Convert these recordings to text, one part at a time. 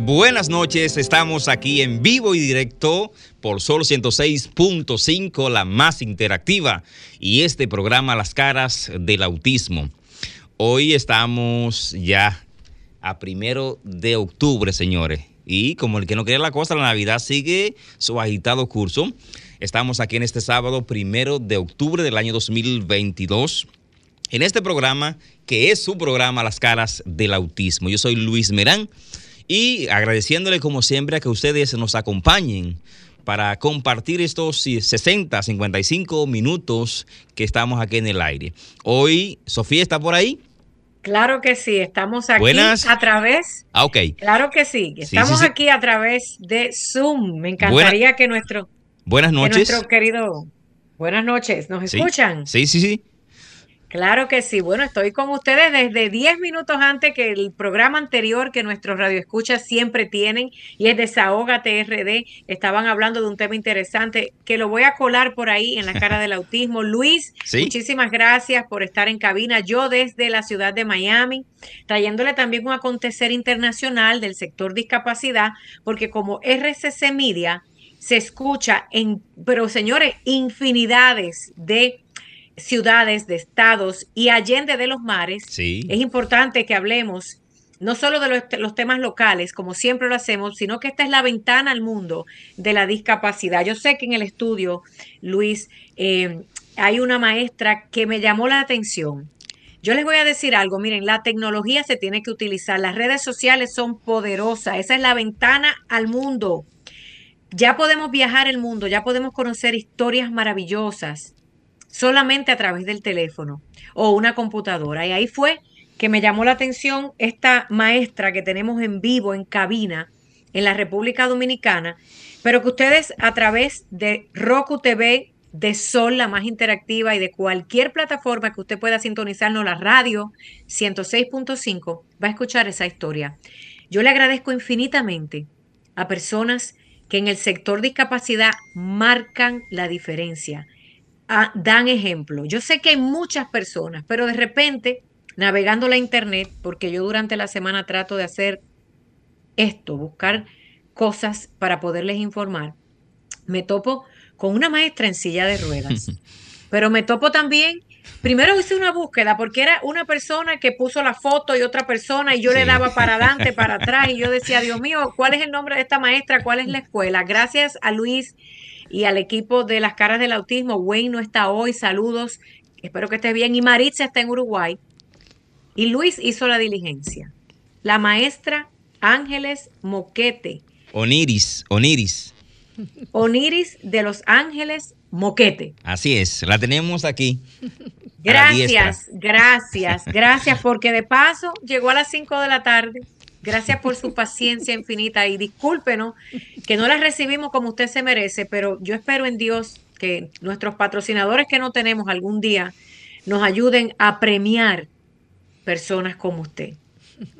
Buenas noches. Estamos aquí en vivo y directo por Sol 106.5, la más interactiva, y este programa Las caras del autismo. Hoy estamos ya a primero de octubre, señores. Y como el que no quiere la cosa, la Navidad sigue su agitado curso. Estamos aquí en este sábado, primero de octubre del año 2022 en este programa, que es su programa Las caras del autismo. Yo soy Luis Merán y agradeciéndole como siempre a que ustedes nos acompañen para compartir estos 60, 55 minutos que estamos aquí en el aire. Hoy, Sofía está por ahí. Claro que sí, estamos aquí a través. Ah, ok. Claro que sí, estamos aquí a través de Zoom. Me encantaría que nuestro. Buenas noches. nuestro querido. Buenas noches, ¿nos escuchan? Sí, sí, sí. Claro que sí. Bueno, estoy con ustedes desde 10 minutos antes que el programa anterior que nuestros radioescuchas siempre tienen y es Desahoga TRD. Estaban hablando de un tema interesante que lo voy a colar por ahí en la cara del autismo. Luis, muchísimas gracias por estar en cabina. Yo desde la ciudad de Miami, trayéndole también un acontecer internacional del sector discapacidad, porque como RCC Media se escucha en, pero señores, infinidades de ciudades, de estados y allende de los mares, es importante que hablemos no solo de los, temas locales, como siempre lo hacemos, sino que esta es la ventana al mundo de la discapacidad. Yo sé que en el estudio, Luis, eh, hay una maestra que me llamó la atención. Yo les voy a decir algo, miren, la tecnología se tiene que utilizar, las redes sociales son poderosas, esa es la ventana al mundo. Ya podemos viajar el mundo, ya podemos conocer historias maravillosas, solamente a través del teléfono o una computadora. Y ahí fue que me llamó la atención esta maestra que tenemos en vivo, en cabina, en la República Dominicana, pero que ustedes a través de Roku TV, de Sol, la más interactiva, y de cualquier plataforma que usted pueda sintonizarnos, la radio 106.5, va a escuchar esa historia. Yo le agradezco infinitamente a personas que en el sector discapacidad marcan la diferencia dan ejemplo. Yo sé que hay muchas personas, pero de repente, navegando la internet, porque yo durante la semana trato de hacer esto, buscar cosas para poderles informar, me topo con una maestra en silla de ruedas. Pero me topo también, primero hice una búsqueda porque era una persona que puso la foto y otra persona y yo le daba para adelante, para atrás y yo decía, Dios mío, ¿cuál es el nombre de esta maestra? ¿Cuál es la escuela? Gracias a Luis y al equipo de las caras del autismo. Wayne no está hoy, saludos, espero que estés bien. Y Maritza está en Uruguay. Y Luis hizo la diligencia. La maestra Ángeles Moquete. Oniris, Oniris. Oniris de Los Ángeles Moquete. Así es, la tenemos aquí. Gracias, gracias, gracias, porque de paso llegó a las 5 de la tarde Gracias por su paciencia infinita y discúlpenos que no la recibimos como usted se merece, pero yo espero en Dios que nuestros patrocinadores que no tenemos algún día nos ayuden a premiar personas como usted.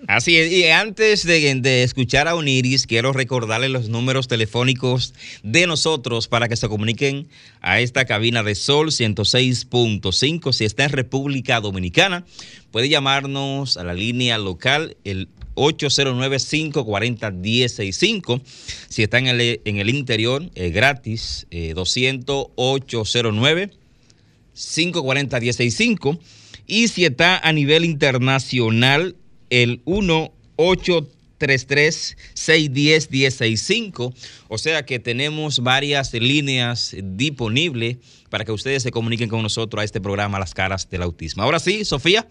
Así es, y antes de, escuchar a Uniris, quiero recordarle los números telefónicos de nosotros para que se comuniquen a esta cabina de Sol 106.5. Si está en República Dominicana, puede llamarnos a la línea local, el 809-540-165. Si está en el, en el interior, es gratis, eh, 200-809-540-165. Y si está a nivel internacional, el 1-833-610-165. O sea que tenemos varias líneas disponibles para que ustedes se comuniquen con nosotros a este programa Las Caras del Autismo. Ahora sí, Sofía,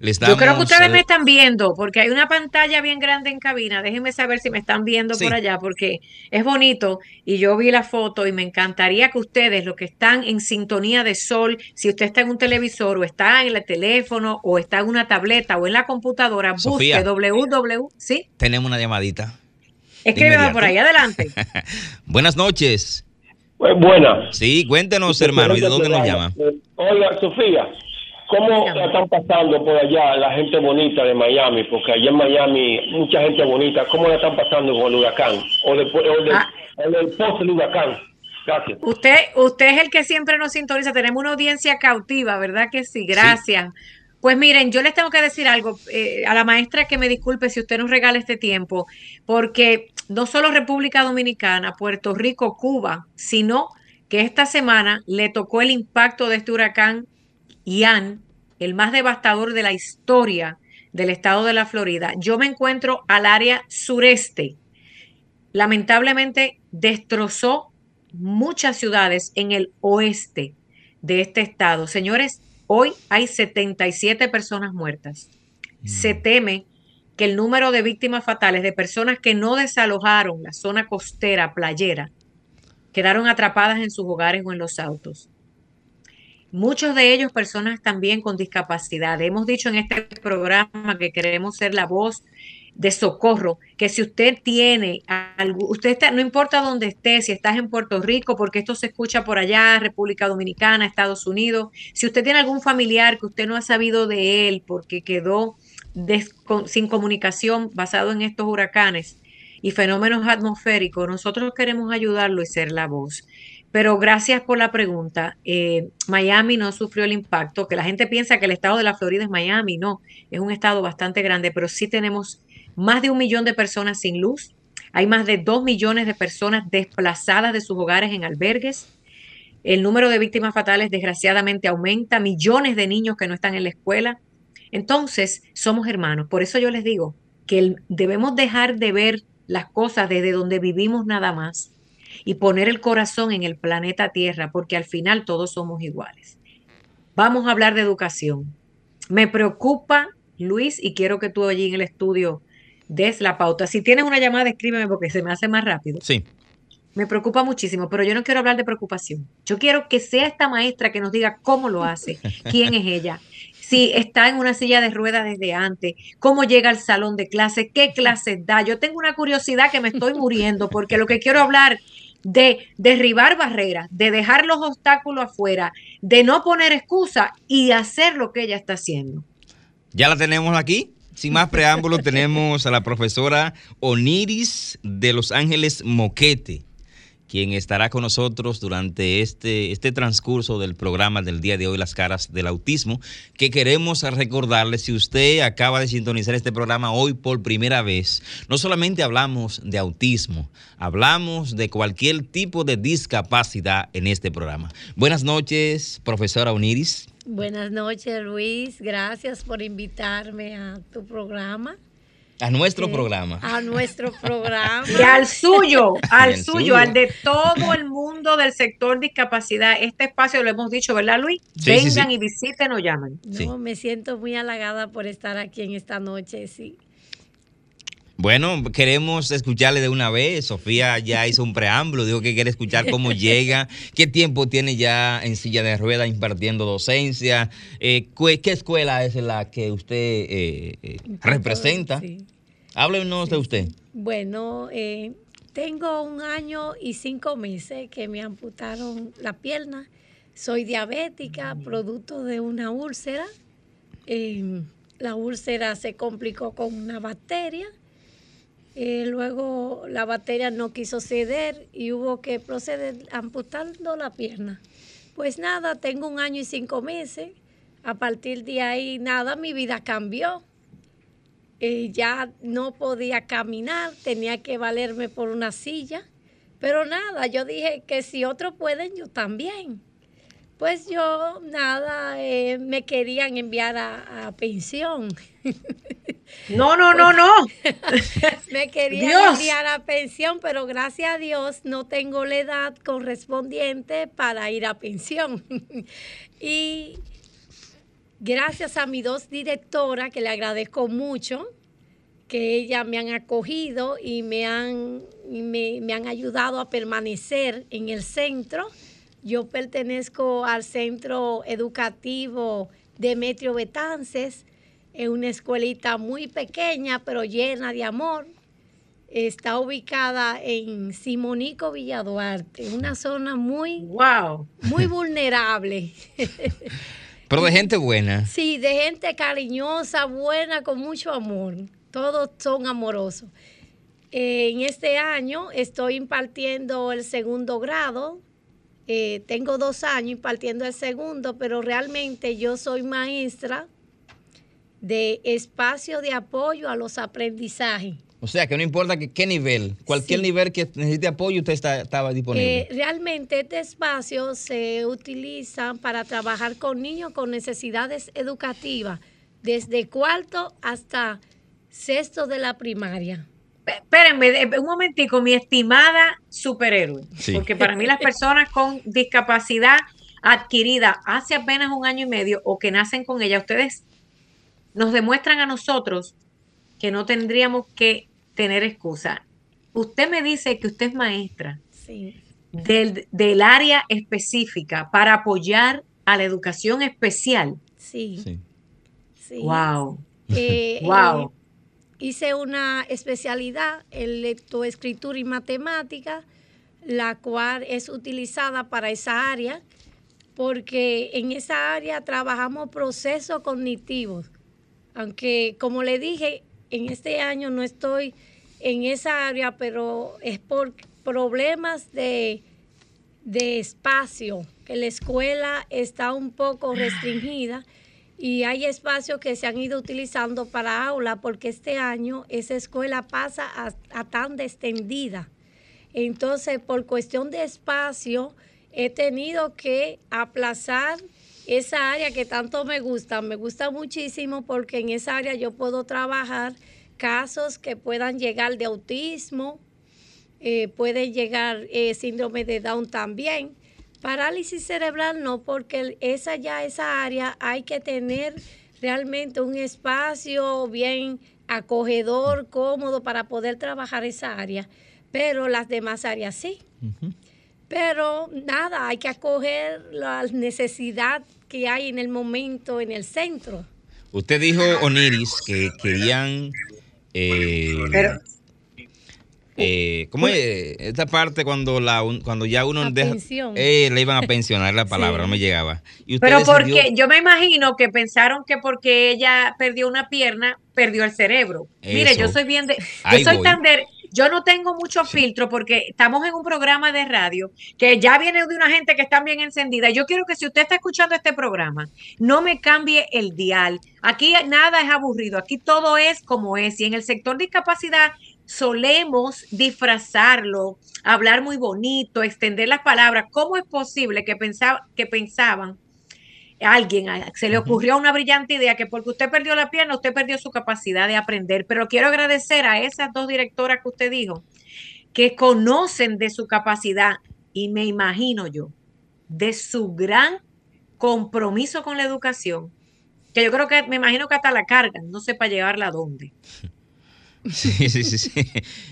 Les Yo creo que ustedes me están viendo, porque hay una pantalla bien grande en cabina. Déjenme saber si me están viendo por allá, porque es bonito y yo vi la foto y me encantaría que ustedes, los que están en sintonía de sol, si usted está en un televisor o está en el teléfono o está en una tableta o en la computadora, busque www. ¿Sí? Tenemos una llamadita. Escríbeme por ahí, adelante. Buenas noches. Buenas. Sí, cuéntenos, hermano, ¿y de dónde nos llama? Hola, Sofía. ¿Cómo la están pasando por allá la gente bonita de Miami? Porque allá en Miami mucha gente bonita. ¿Cómo la están pasando con el huracán? O, después, o, de, ah. el post del huracán. Gracias. Usted, usted es el que siempre nos sintoniza. Tenemos una audiencia cautiva, ¿verdad que sí? Gracias. Pues miren, yo les tengo que decir algo eh, a la maestra que me disculpe si usted nos regala este tiempo, porque no solo República Dominicana, Puerto Rico, Cuba, sino que esta semana le tocó el impacto de este huracán Ian, el más devastador de la historia del estado de la Florida. Yo me encuentro al área sureste. Lamentablemente destrozó muchas ciudades en el oeste de este estado. Señores, hoy hay 77 personas muertas. Se mm. teme que el número de víctimas fatales de personas que no desalojaron la zona costera playera quedaron atrapadas en sus hogares o en los autos. Muchos de ellos personas también con discapacidad. Hemos dicho en este programa que queremos ser la voz de socorro, que si usted tiene algo, usted está, no importa dónde esté, si estás en Puerto Rico, porque esto se escucha por allá, República Dominicana, Estados Unidos, si usted tiene algún familiar que usted no ha sabido de él porque quedó sin comunicación basado en estos huracanes y fenómenos atmosféricos, nosotros queremos ayudarlo y ser la voz. Pero gracias por la pregunta. Eh, Miami no sufrió el impacto, que la gente piensa que el estado de la Florida es Miami, no, es un estado bastante grande, pero sí tenemos más de un millón de personas sin luz, hay más de dos millones de personas desplazadas de sus hogares en albergues, el número de víctimas fatales desgraciadamente aumenta, millones de niños que no están en la escuela. Entonces, somos hermanos. Por eso yo les digo que debemos dejar de ver las cosas desde donde vivimos nada más y poner el corazón en el planeta Tierra, porque al final todos somos iguales. Vamos a hablar de educación. Me preocupa, Luis, y quiero que tú allí en el estudio des la pauta. Si tienes una llamada, escríbeme porque se me hace más rápido. Sí. Me preocupa muchísimo, pero yo no quiero hablar de preocupación. Yo quiero que sea esta maestra que nos diga cómo lo hace, quién es ella, si está en una silla de ruedas desde antes, cómo llega al salón de clase, qué clases da. Yo tengo una curiosidad que me estoy muriendo porque lo que quiero hablar de derribar barreras, de dejar los obstáculos afuera, de no poner excusa y hacer lo que ella está haciendo. Ya la tenemos aquí. Sin más preámbulos, tenemos a la profesora Oniris de Los Ángeles Moquete quien estará con nosotros durante este, este transcurso del programa del día de hoy, Las Caras del Autismo, que queremos recordarle, si usted acaba de sintonizar este programa hoy por primera vez, no solamente hablamos de autismo, hablamos de cualquier tipo de discapacidad en este programa. Buenas noches, profesora Uniris. Buenas noches, Luis. Gracias por invitarme a tu programa. A nuestro programa. A nuestro programa. Y al suyo, al suyo, al de todo el mundo del sector discapacidad. Este espacio lo hemos dicho, ¿verdad, Luis? Vengan y visiten o llamen. No, me siento muy halagada por estar aquí en esta noche, sí. Bueno, queremos escucharle de una vez. Sofía ya hizo un preámbulo, dijo que quiere escuchar cómo llega, qué tiempo tiene ya en silla de ruedas impartiendo docencia, eh, qué escuela es la que usted eh, eh, representa. Háblenos de usted. Bueno, eh, tengo un año y cinco meses que me amputaron la pierna. Soy diabética, producto de una úlcera. Em, la úlcera se complicó con una bacteria. Eh, luego la bacteria no quiso ceder y hubo que proceder amputando la pierna. Pues nada, tengo un año y cinco meses. A partir de ahí, nada, mi vida cambió eh, ya no podía caminar, tenía que valerme por una silla. Pero nada, yo dije que si otros pueden, yo también. Pues yo, nada, eh, me querían enviar a, pensión. No, no, no, no. me querían enviar a pensión, pero gracias a Dios no tengo la edad correspondiente para ir a pensión. y gracias a mis dos directoras, que le agradezco mucho, que ellas me han acogido y me han, me, me han ayudado a permanecer en el centro. Yo pertenezco al centro educativo Demetrio Betances, es una escuelita muy pequeña pero llena de amor. Está ubicada en Simonico Villaduarte, una zona muy, wow. muy vulnerable. Pero de gente buena. Sí, de gente cariñosa, buena, con mucho amor. Todos son amorosos. Eh, en este año estoy impartiendo el segundo grado. Eh, tengo dos años impartiendo el segundo, pero realmente yo soy maestra de espacio de apoyo a los aprendizajes. O sea, que no importa que, qué nivel, cualquier nivel que necesite apoyo, usted está, estaba disponible. Eh, realmente este espacio se utiliza para trabajar con niños con necesidades educativas, desde cuarto hasta sexto de la primaria. Espérenme un momentico, mi estimada superhéroe, porque para mí las personas con discapacidad adquirida hace apenas un año y medio o que nacen con ella, ustedes nos demuestran a nosotros que no tendríamos que tener excusa. Usted me dice que usted es maestra del, del, área específica para apoyar a la educación especial. Sí. sí. Wow. Eh, wow. Eh, hice una especialidad en lectoescritura y matemática, la cual es utilizada para esa área, porque en esa área trabajamos procesos cognitivos aunque como le dije, en este año no estoy en esa área, pero es por problemas de, de espacio, que la escuela está un poco restringida y hay espacios que se han ido utilizando para aula porque este año esa escuela pasa a, a tan extendida. Entonces, por cuestión de espacio, he tenido que aplazar esa área que tanto me gusta, me gusta muchísimo porque en esa área yo puedo trabajar casos que puedan llegar de autismo, eh, pueden llegar eh, síndrome de Down también. Parálisis cerebral no, porque esa ya, esa área hay que tener realmente un espacio bien acogedor, cómodo para poder trabajar esa área, pero las demás áreas sí. Pero nada, hay que acoger la necesidad que hay en el momento en el centro. Usted dijo, Oniris, que querían... Eh, Pero, eh, ¿Cómo es esta parte cuando la cuando ya uno deja, eh, le iban a pensionar la palabra, no me llegaba. Pero porque yo me imagino que pensaron que porque ella perdió una pierna, perdió el cerebro. Mire, yo soy bien de, yo soy tan de, yo no tengo mucho filtro porque estamos en un programa de radio que ya viene de una gente que está bien encendida. Yo quiero que si usted está escuchando este programa, no me cambie el dial. Aquí nada es aburrido, aquí todo es como es. Y en el sector de discapacidad solemos disfrazarlo, hablar muy bonito, extender las palabras. ¿Cómo es posible que, pensaba, que pensaban alguien, se le ocurrió una brillante idea que porque usted perdió la pierna, usted perdió su capacidad de aprender. Pero quiero agradecer a esas dos directoras que usted dijo, que conocen de su capacidad y me imagino yo, de su gran compromiso con la educación, que yo creo que me imagino que hasta la cargan, no sé para llevarla a dónde. Sí, sí, sí, sí.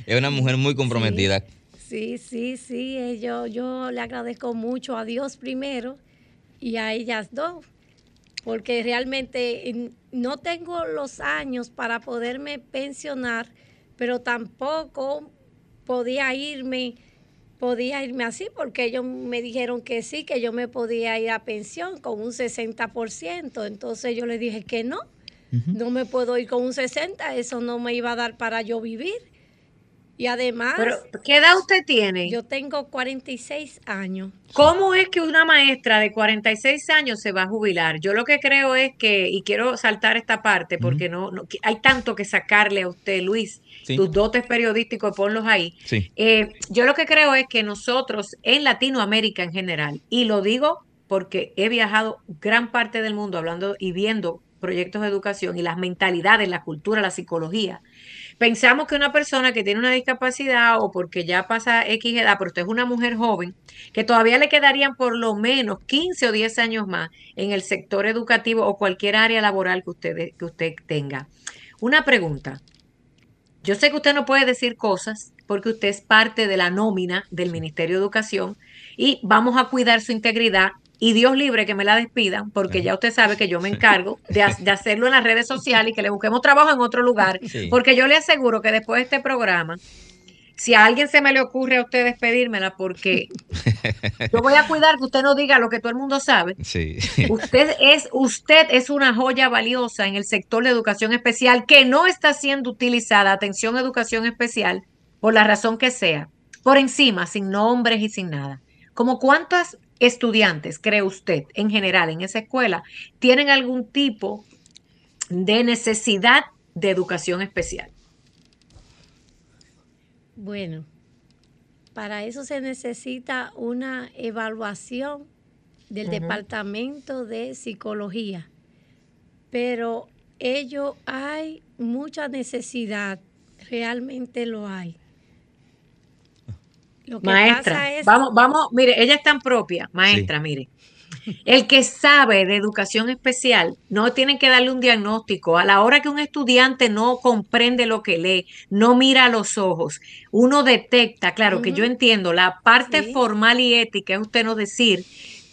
Es una mujer muy comprometida. Sí, sí, sí. Eh, yo, yo le agradezco mucho a Dios primero y a ellas dos, porque realmente no tengo los años para poderme pensionar, pero tampoco podía irme, podía irme así, porque ellos me dijeron que sí, que yo me podía ir a pensión con un 60%, entonces yo le dije que no, no me puedo ir con un 60%, eso no me iba a dar para yo vivir. Y además... Pero, ¿qué edad usted tiene? Yo tengo 46 años. ¿Cómo es que una maestra de 46 años se va a jubilar? Yo lo que creo es que, y quiero saltar esta parte porque no, hay tanto que sacarle a usted, Luis, tus dotes periodísticos, ponlos ahí. Eh, yo lo que creo es que nosotros en Latinoamérica en general, y lo digo porque he viajado gran parte del mundo hablando y viendo proyectos de educación y las mentalidades, la cultura, la psicología, pensamos que una persona que tiene una discapacidad o porque ya pasa X edad, pero usted es una mujer joven, que todavía le quedarían por lo menos 15 o 10 años más en el sector educativo o cualquier área laboral que usted, que usted tenga. Una pregunta. Yo sé que usted no puede decir cosas porque usted es parte de la nómina del Ministerio de Educación y vamos a cuidar su integridad y Dios libre que me la despidan, porque ya usted sabe que yo me encargo de, hacerlo en las redes sociales y que le busquemos trabajo en otro lugar, porque yo le aseguro que después de este programa, si a alguien se me le ocurre a usted despedírmela, porque yo voy a cuidar que usted no diga lo que todo el mundo sabe. Usted es, usted es una joya valiosa en el sector de educación especial que no está siendo utilizada, atención educación especial, por la razón que sea, por encima, sin nombres y sin nada. Como cuántas estudiantes, cree usted, en general en esa escuela, tienen algún tipo de necesidad de educación especial? Bueno, para eso se necesita una evaluación del Departamento de Psicología, pero ello hay mucha necesidad, realmente lo hay maestra, vamos, vamos, mire, ella es tan propia, maestra, mire. El que sabe de educación especial no tiene que darle un diagnóstico. A la hora que un estudiante no comprende lo que lee, no mira a los ojos, uno detecta, claro que yo entiendo, la parte formal y ética es usted no decir,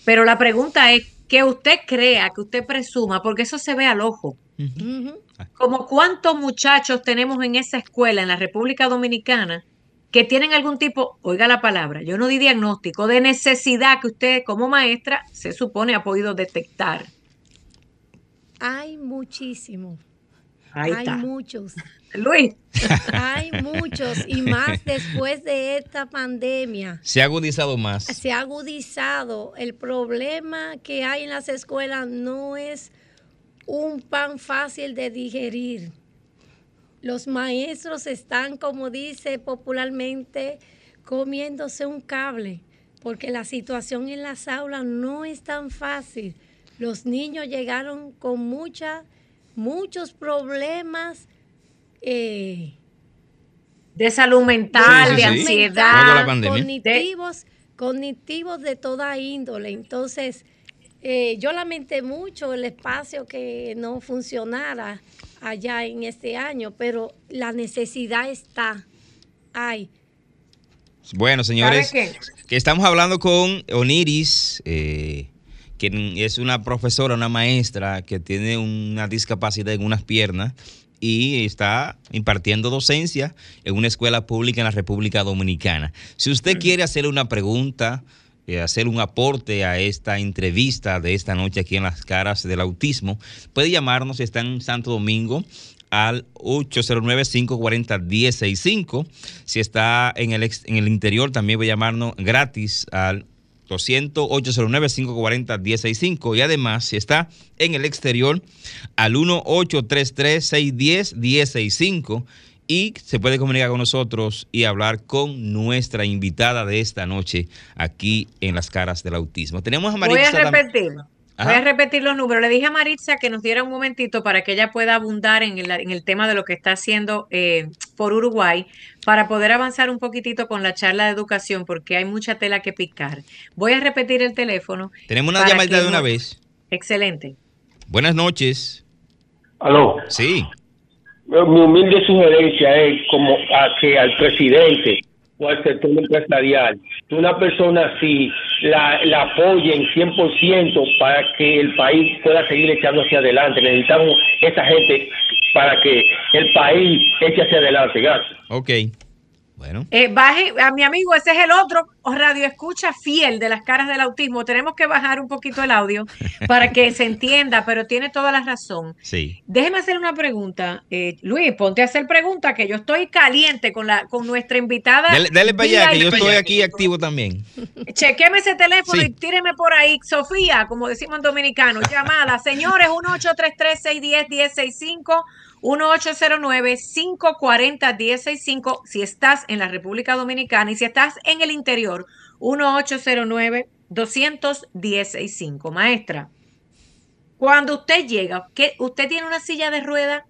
pero la pregunta es que usted crea, que usted presuma, porque eso se ve al ojo. Como cuántos muchachos tenemos en esa escuela en la República Dominicana que tienen algún tipo, oiga la palabra, yo no di diagnóstico, de necesidad que usted como maestra se supone ha podido detectar. Hay muchísimos. Hay muchos. Luis. Hay muchos y más después de esta pandemia. Se ha agudizado más. Se ha agudizado. El problema que hay en las escuelas no es un pan fácil de digerir los maestros están, como dice popularmente, comiéndose un cable, porque la situación en las aulas no es tan fácil. Los niños llegaron con mucha, muchos problemas. Eh, de salud mental, de ansiedad, cognitivos, cognitivos de toda índole. Entonces, eh, yo lamenté mucho el espacio que no funcionara allá en este año, pero la necesidad está. Hay. Bueno, señores, que estamos hablando con Oniris, eh, que es una profesora, una maestra que tiene una discapacidad en unas piernas y está impartiendo docencia en una escuela pública en la República Dominicana. Si usted quiere hacerle una pregunta, eh, hacer un aporte a esta entrevista de esta noche aquí en las caras del autismo, puede llamarnos, está en Santo Domingo al 809-540-1065. Si está en el, en el interior, también puede llamarnos gratis al 200-809-540-1065. Y además, si está en el exterior, al 1-833-610-1065 y se puede comunicar con nosotros y hablar con nuestra invitada de esta noche aquí en Las Caras del Autismo. Tenemos a Maritza. Voy a repetir. Voy a repetir los números. Le dije a Maritza que nos diera un momentito para que ella pueda abundar en el, tema de lo que está haciendo eh, por Uruguay para poder avanzar un poquitito con la charla de educación porque hay mucha tela que picar. Voy a repetir el teléfono. Tenemos una llamada de una vez. Excelente. Buenas noches. Aló. Sí mi humilde sugerencia es como a que al presidente o al sector empresarial, una persona así la, la apoyen 100% para que el país pueda seguir echando hacia adelante. Necesitamos esa gente para que el país eche hacia adelante. Gracias. Ok. Bueno. Eh, baje, a mi amigo, ese es el otro radio escucha fiel de las caras del autismo. Tenemos que bajar un poquito el audio para que se entienda, pero tiene toda la razón. Sí. Déjeme hacer una pregunta. Eh, Luis, ponte a hacer pregunta, que yo estoy caliente con la con nuestra invitada. Dale, para allá, que yo estoy aquí activo también. Chequeme ese teléfono y tíreme por ahí. Sofía, como decimos en dominicano, llamada. Señores, 1833 610 1065 1809-540-1065 si estás en la República Dominicana y si estás en el interior, 1809-210-65. Maestra, cuando usted llega, ¿qué, ¿usted tiene una silla de rueda?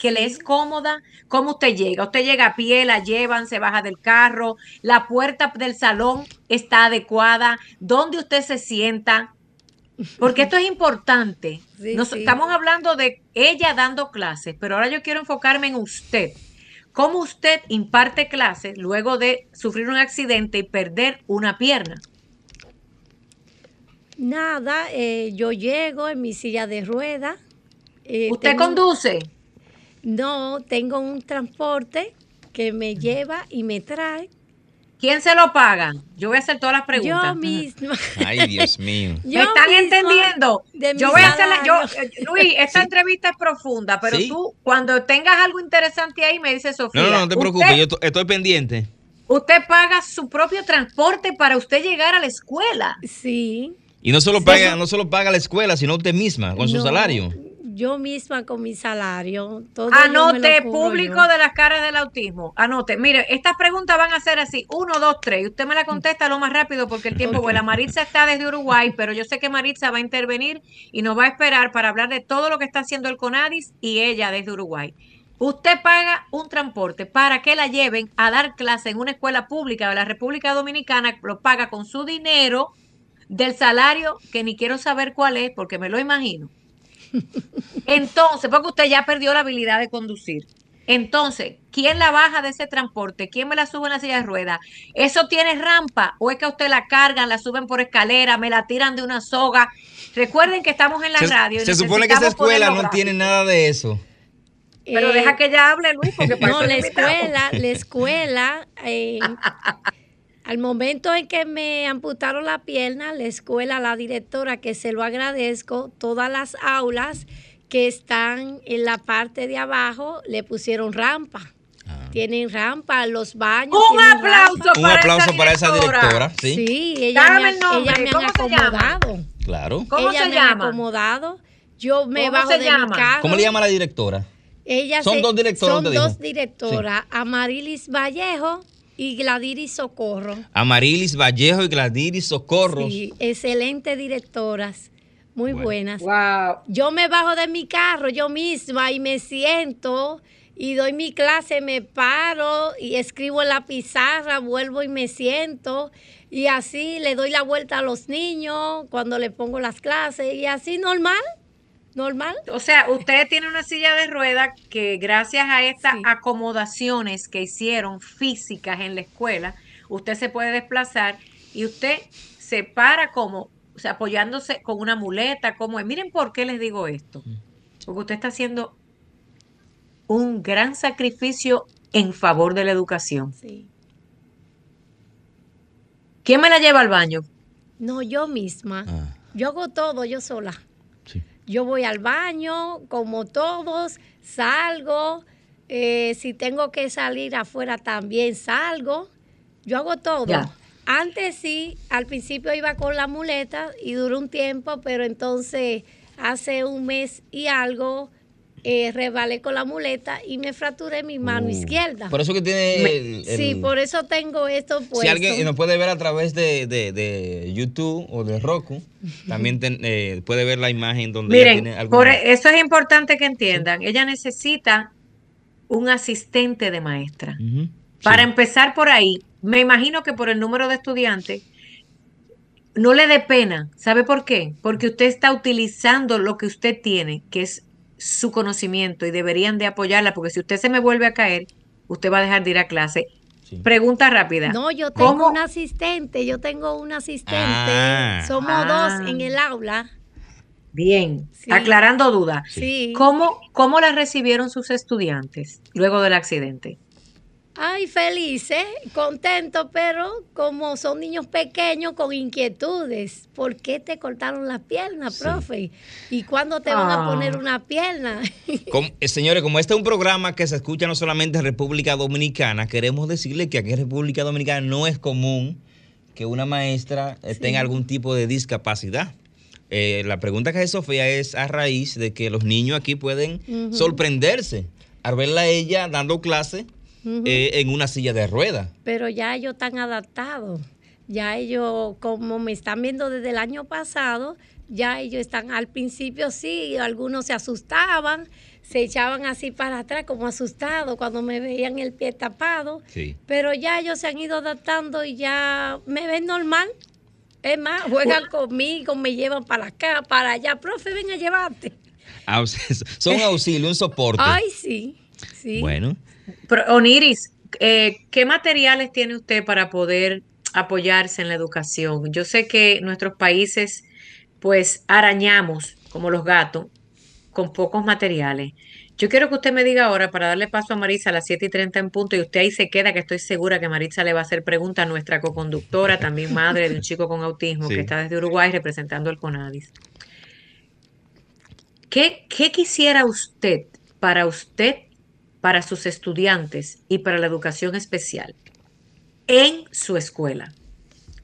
que le es cómoda, ¿cómo usted llega? Usted llega a pie, la llevan, se baja del carro, la puerta del salón está adecuada, ¿dónde usted se sienta? Porque esto es importante. Estamos hablando de ella dando clases, pero ahora yo quiero enfocarme en usted. ¿Cómo usted imparte clases luego de sufrir un accidente y perder una pierna? Nada, eh, yo llego en mi silla de ruedas. Eh, ¿Usted conduce? No, tengo un transporte que me lleva y me trae. ¿Quién se lo paga? Yo voy a hacer todas las preguntas. Yo misma. Ay, Dios mío. ¿Me están entendiendo? Yo voy a hacerla. Yo, eh, Luis, esta entrevista es profunda, pero tú, cuando tengas algo interesante ahí, me dice Sofía. No, no, no te preocupes, yo estoy pendiente. Usted paga su propio transporte para usted llegar a la escuela. Sí. Y no solo paga, no solo paga la escuela, sino usted misma, con su salario. Yo misma con mi salario. Todo Anote, público de las caras del autismo. Anote. Mire, estas preguntas van a ser así: uno, dos, tres. Usted me la contesta lo más rápido porque el tiempo vuela. Maritza está desde Uruguay, pero yo sé que Maritza va a intervenir y nos va a esperar para hablar de todo lo que está haciendo el CONADIS y ella desde Uruguay. Usted paga un transporte para que la lleven a dar clase en una escuela pública de la República Dominicana, lo paga con su dinero del salario, que ni quiero saber cuál es, porque me lo imagino. Entonces, porque usted ya perdió la habilidad de conducir. Entonces, ¿quién la baja de ese transporte? ¿Quién me la sube en la silla de ruedas? ¿Eso tiene rampa? ¿O es que a usted la cargan, la suben por escalera, me la tiran de una soga? Recuerden que estamos en la radio. se supone que esa escuela no tiene nada de eso. Pero deja que ella hable, Luis, porque No, la escuela, la escuela, eh, al momento en que me amputaron la pierna, la escuela, la directora, que se lo agradezco, todas las aulas que están en la parte de abajo le pusieron rampa. Ah. Tienen rampa, los baños. Un aplauso, para, Un aplauso para esa directora. Sí, sí ella, me, ella me han acomodado. Claro. ¿Cómo ella se me llama? Ha acomodado. Yo me bajo de mi carro. ¿Cómo le llama la directora? Ella son dos directoras. Son dos directoras, Amarilis Vallejo y Gladiris Socorro. Amarilis Vallejo y Gladiris Socorro. Sí, excelentes directoras. Muy buenas. Wow. Yo me bajo de mi carro yo misma y me siento y doy mi clase, me paro y escribo en la pizarra, vuelvo y me siento y así le doy la vuelta a los niños cuando le pongo las clases y así normal normal. O sea, usted tiene una silla de ruedas que gracias a estas acomodaciones que hicieron físicas en la escuela, usted se puede desplazar y usted se para como, o sea, apoyándose con una muleta, como es. Miren por qué les digo esto. Mm. Porque usted está haciendo un gran sacrificio en favor de la educación. Sí. ¿Quién me la lleva al baño? No, yo misma. Ah. Yo hago todo yo sola. Yo voy al baño, como todos, salgo. Eh, si tengo que salir afuera también salgo. Yo hago todo. Antes sí, al principio iba con la muleta y duró un tiempo, pero entonces hace un mes y algo eh, rebalé con la muleta y me fracturé mi mano uh. izquierda. Por eso que tiene... sí, por eso tengo esto puesto. Si alguien nos puede ver a través de, YouTube o de Roku, también eh, puede ver la imagen donde Miren, tiene por e, eso es importante que entiendan. Ella necesita un asistente de maestra. Para empezar por ahí, me imagino que por el número de estudiantes, no le dé pena. ¿Sabe por qué? Porque usted está utilizando lo que usted tiene, que es su conocimiento y deberían de apoyarla, porque si usted se me vuelve a caer, usted va a dejar de ir a clase. Pregunta rápida. No, yo tengo un asistente, yo tengo un asistente. Ah. Somos dos en el aula. Bien, aclarando dudas. Sí. ¿Cómo, ¿Cómo la recibieron sus estudiantes luego del accidente? Ay, felices, contentos, pero como son niños pequeños con inquietudes, ¿por qué te cortaron la pierna, profe? ¿Y cuándo te van a ah. poner una pierna? Eh, señores, como este es un programa que se escucha no solamente en República Dominicana, queremos decirle que aquí en República Dominicana no es común que una maestra tenga algún tipo de discapacidad. Eh, la pregunta que hace Sofía es a raíz de que los niños aquí pueden sorprenderse al verla a ella dando clase eh, en una silla de ruedas. Pero ya ellos están adaptados. Ya ellos, como me están viendo desde el año pasado, ya ellos están al principio sí, algunos se asustaban, se echaban así para atrás como asustados cuando me veían el pie tapado. Pero ya ellos se han ido adaptando y ya me ven normal. Es más, juegan conmigo, me llevan para acá, para allá. Profe, ven a llevarte. Son auxilio, un soporte. Ay, sí. sí. Bueno. Oniris, eh, ¿qué materiales tiene usted para poder apoyarse en la educación? Yo sé que nuestros países, pues, arañamos como los gatos con pocos materiales. Yo quiero que usted me diga ahora, para darle paso a Marisa a las 7 y 30 en punto, y usted ahí se queda, que estoy segura que Marisa le va a hacer pregunta a nuestra coconductora, también madre de un chico con autismo, que está desde Uruguay representando al CONADIS. ¿Qué, ¿Qué quisiera usted para usted, para sus estudiantes y para la educación especial en su escuela?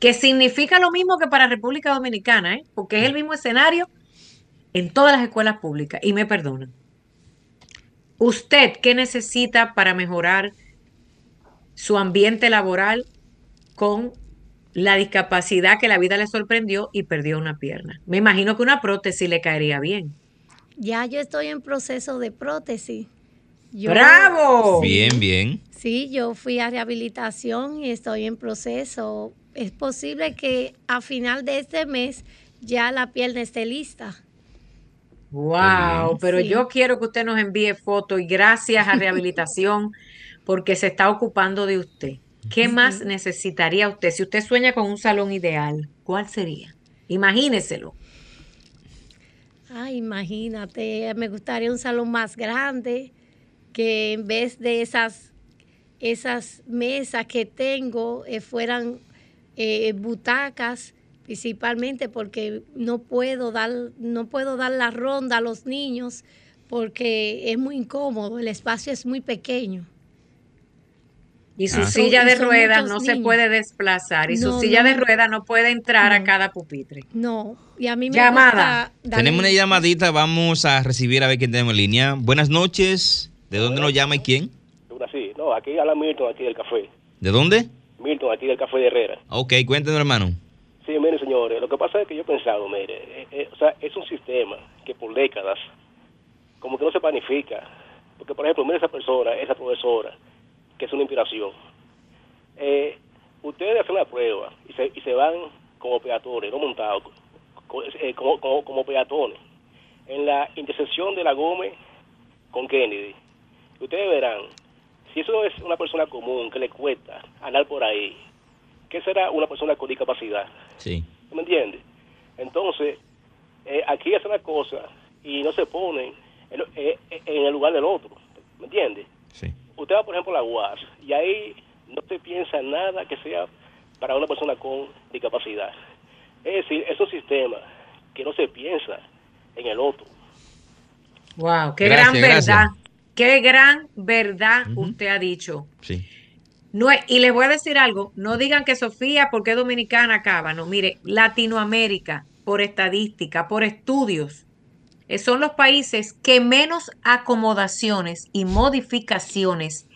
Que significa lo mismo que para República Dominicana, ¿eh? porque es el mismo escenario en todas las escuelas públicas. Y me perdonan. ¿Usted qué necesita para mejorar su ambiente laboral con la discapacidad que la vida le sorprendió y perdió una pierna? Me imagino que una prótesis le caería bien. Ya yo estoy en proceso de prótesis. ¡Bravo! Bien, bien. Sí, yo fui a rehabilitación y estoy en proceso. Es posible que a final de este mes ya la pierna esté lista. Wow, pero yo quiero que usted nos envíe fotos y gracias a rehabilitación porque se está ocupando de usted. ¿Qué más necesitaría usted? Si usted sueña con un salón ideal, ¿cuál sería? Imagíneselo. Ay, imagínate, me gustaría un salón más grande, que en vez de esas, esas mesas que tengo eh, fueran eh, butacas principalmente porque no puedo dar, no puedo dar la ronda a los niños porque es muy incómodo, el espacio es muy pequeño. Y su ah. silla de ruedas no se puede desplazar y su silla de ruedas no puede entrar a cada pupitre. No, y a mí me Llamada. Tenemos una llamadita, vamos a recibir a ver quién tenemos en línea. Buenas noches, ¿de dónde nos llama y quién? Sí, no, aquí a la Milton, aquí del café. ¿De dónde? Milton, aquí del café de Herrera. Ok, cuéntenos hermano. Sí, mire, señores, lo que pasa es que yo he pensado, mire, eh, eh, o sea, es un sistema que por décadas como que no se planifica. Porque, por ejemplo, mire esa persona, esa profesora, que es una inspiración. Eh, ustedes hacen la prueba y se, y se van como peatones, no montados, como, como, como, peatones, en la intersección de la Gómez con Kennedy. Ustedes verán, si eso es una persona común que le cuesta andar por ahí, ¿qué será una persona con discapacidad? Sí. ¿Me entiende? Entonces, eh, aquí hace una cosa y no se ponen eh, en, el lugar del otro. ¿Me entiende? Sí. Usted va, por ejemplo, a la UAS y ahí no se piensa nada que sea para una persona con discapacidad. Es decir, es un sistema que no se piensa en el otro. Wow, qué gran verdad. Qué gran verdad usted ha dicho. Sí. No, y les voy a decir algo, no digan que Sofía, porque es dominicana, acaba. No, mire, Latinoamérica, por estadística, por estudios, eh, son los países que menos acomodaciones y modificaciones